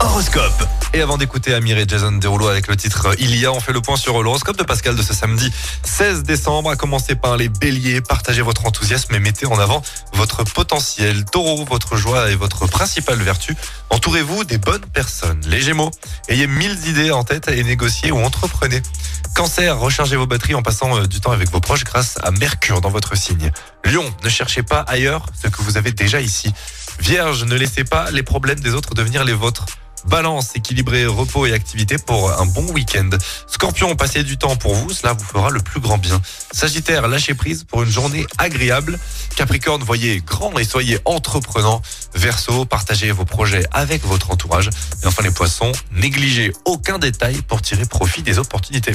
Horoscope. Et avant d'écouter Amir et Jason Derulo avec le titre Il y a, on fait le point sur l'horoscope de Pascal de ce samedi 16 décembre. À commencer par les béliers, partagez votre enthousiasme et mettez en avant votre potentiel. Taureau, votre joie est votre principale vertu. Entourez-vous des bonnes personnes. Les gémeaux, ayez mille idées en tête et négociez ou entreprenez. Cancer, rechargez vos batteries en passant euh, du temps avec vos proches grâce à Mercure dans votre signe. Lion, ne cherchez pas ailleurs ce que vous avez déjà ici. Vierge, ne laissez pas les problèmes des autres devenir les vôtres. Balance, équilibrez repos et activité pour un bon week-end. Scorpion, passez du temps pour vous, cela vous fera le plus grand bien. Sagittaire, lâchez prise pour une journée agréable. Capricorne, voyez grand et soyez entreprenant. Verseau, partagez vos projets avec votre entourage. Et enfin les poissons, négligez aucun détail pour tirer profit des opportunités.